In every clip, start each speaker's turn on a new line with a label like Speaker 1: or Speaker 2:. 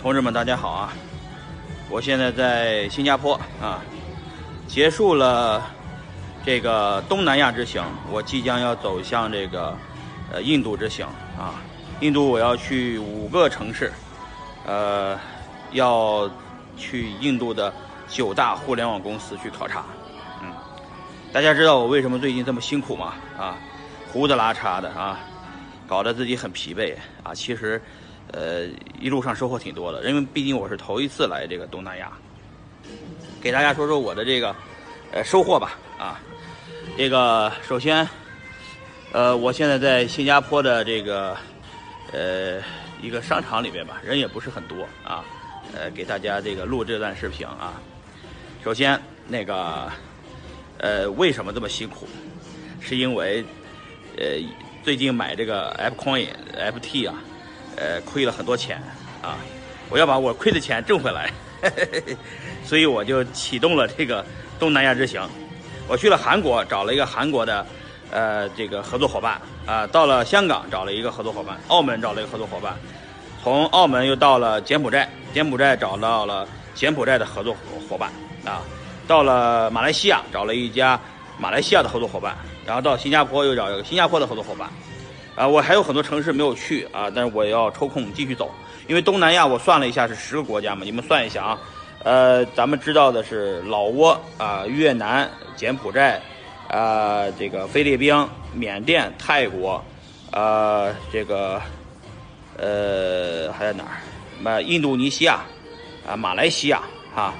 Speaker 1: 同志们，大家好啊！我现在在新加坡啊，结束了这个东南亚之行，我即将要走向这个呃印度之行啊。印度我要去五个城市，呃，要去印度的九大互联网公司去考察。嗯，大家知道我为什么最近这么辛苦吗？啊，胡子拉碴的啊，搞得自己很疲惫啊。其实。呃，一路上收获挺多的，因为毕竟我是头一次来这个东南亚，给大家说说我的这个呃收获吧啊。这个首先，呃，我现在在新加坡的这个呃一个商场里面吧，人也不是很多啊，呃，给大家这个录这段视频啊。首先，那个呃为什么这么辛苦？是因为呃最近买这个 F Coin FT 啊。呃，亏了很多钱啊！我要把我亏的钱挣回来，所以我就启动了这个东南亚之行。我去了韩国，找了一个韩国的呃这个合作伙伴啊，到了香港找了一个合作伙伴，澳门找了一个合作伙伴，从澳门又到了柬埔寨，柬埔寨找到了柬埔寨的合作伙伴啊，到了马来西亚找了一家马来西亚的合作伙伴，然后到新加坡又找一个新加坡的合作伙伴。啊，我还有很多城市没有去啊，但是我要抽空继续走，因为东南亚我算了一下是十个国家嘛，你们算一下啊，呃，咱们知道的是老挝啊、越南、柬埔寨啊、这个菲律宾、缅甸、泰国，呃，这个呃还在哪儿？那印度尼西亚啊、马来西亚啊、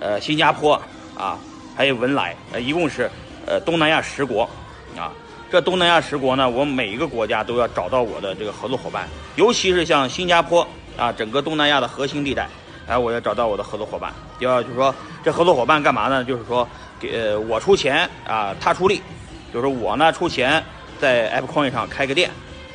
Speaker 1: 呃新加坡啊，还有文莱，呃，一共是呃东南亚十国啊。这东南亚十国呢，我每一个国家都要找到我的这个合作伙伴，尤其是像新加坡啊，整个东南亚的核心地带，哎，我要找到我的合作伙伴。要就是说，这合作伙伴干嘛呢？就是说，给我出钱啊，他出力，就是我呢出钱在 App Coin 上开个店，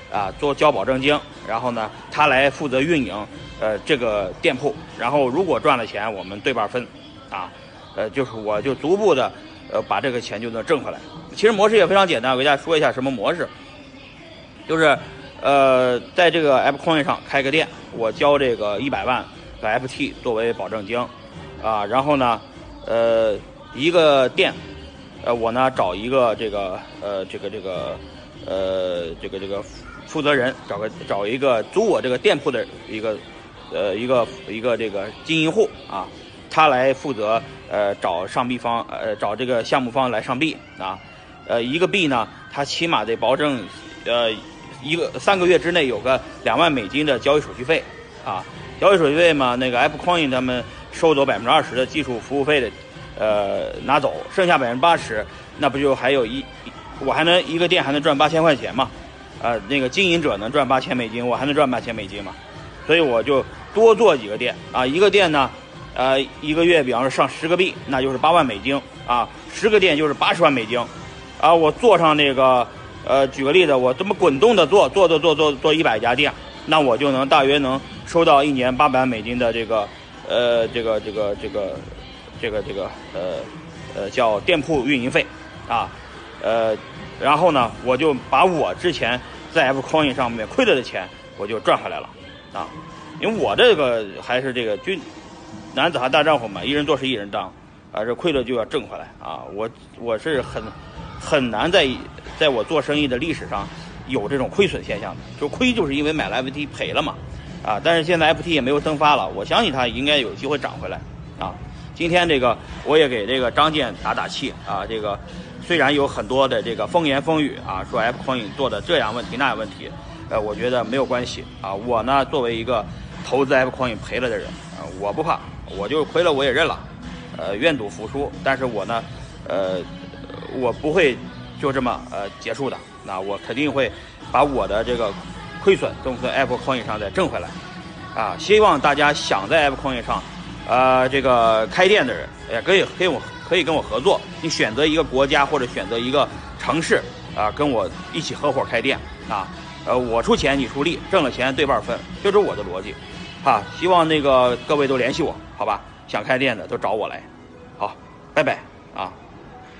Speaker 1: 啊，做交保证金，然后呢，他来负责运营，呃，这个店铺，然后如果赚了钱，我们对半分，啊，呃，就是我就逐步的。呃，把这个钱就能挣回来。其实模式也非常简单，我给大家说一下什么模式。就是，呃，在这个 App Coin 上开个店，我交这个一百万的 FT 作为保证金，啊，然后呢，呃，一个店，呃，我呢找一个这个呃这个这个呃这个这个负责人，找个找一个租我这个店铺的一个呃一个一个这个经营户啊。他来负责，呃，找上币方，呃，找这个项目方来上币啊，呃，一个币呢，他起码得保证，呃，一个三个月之内有个两万美金的交易手续费，啊，交易手续费嘛，那个 App Coin 他们收走百分之二十的技术服务费的，呃，拿走，剩下百分之八十，那不就还有一，我还能一个店还能赚八千块钱嘛，啊，那个经营者能赚八千美金，我还能赚八千美金嘛，所以我就多做几个店啊，一个店呢。呃，一个月，比方说上十个币，那就是八万美金啊，十个店就是八十万美金，啊，我做上那个，呃，举个例子，我这么滚动的做，做做做做做一百家店，那我就能大约能收到一年八百万美金的这个，呃，这个这个这个，这个这个，呃，呃，叫店铺运营费，啊，呃，然后呢，我就把我之前在 F Coin 上面亏了的钱，我就赚回来了，啊，因为我这个还是这个军。男子汉大丈夫嘛，一人做事一人当，啊，这亏了就要挣回来啊！我我是很很难在在我做生意的历史上有这种亏损现象的，就亏就是因为买了 FT 赔了嘛，啊！但是现在 FT 也没有增发了，我相信它应该有机会涨回来啊！今天这个我也给这个张健打打气啊！这个虽然有很多的这个风言风语啊，说 F Coin 做的这样问题那样问题，呃，我觉得没有关系啊！我呢作为一个投资 F Coin 赔了的人啊，我不怕。我就亏了，我也认了，呃，愿赌服输。但是我呢，呃，我不会就这么呃结束的。那我肯定会把我的这个亏损从 Apple Coin 上再挣回来。啊，希望大家想在 Apple Coin 上，呃，这个开店的人，也可以跟我可以跟我合作。你选择一个国家或者选择一个城市，啊，跟我一起合伙开店。啊，呃，我出钱，你出力，挣了钱对半分，这是我的逻辑。啊，希望那个各位都联系我，好吧？想开店的都找我来，好，拜拜啊。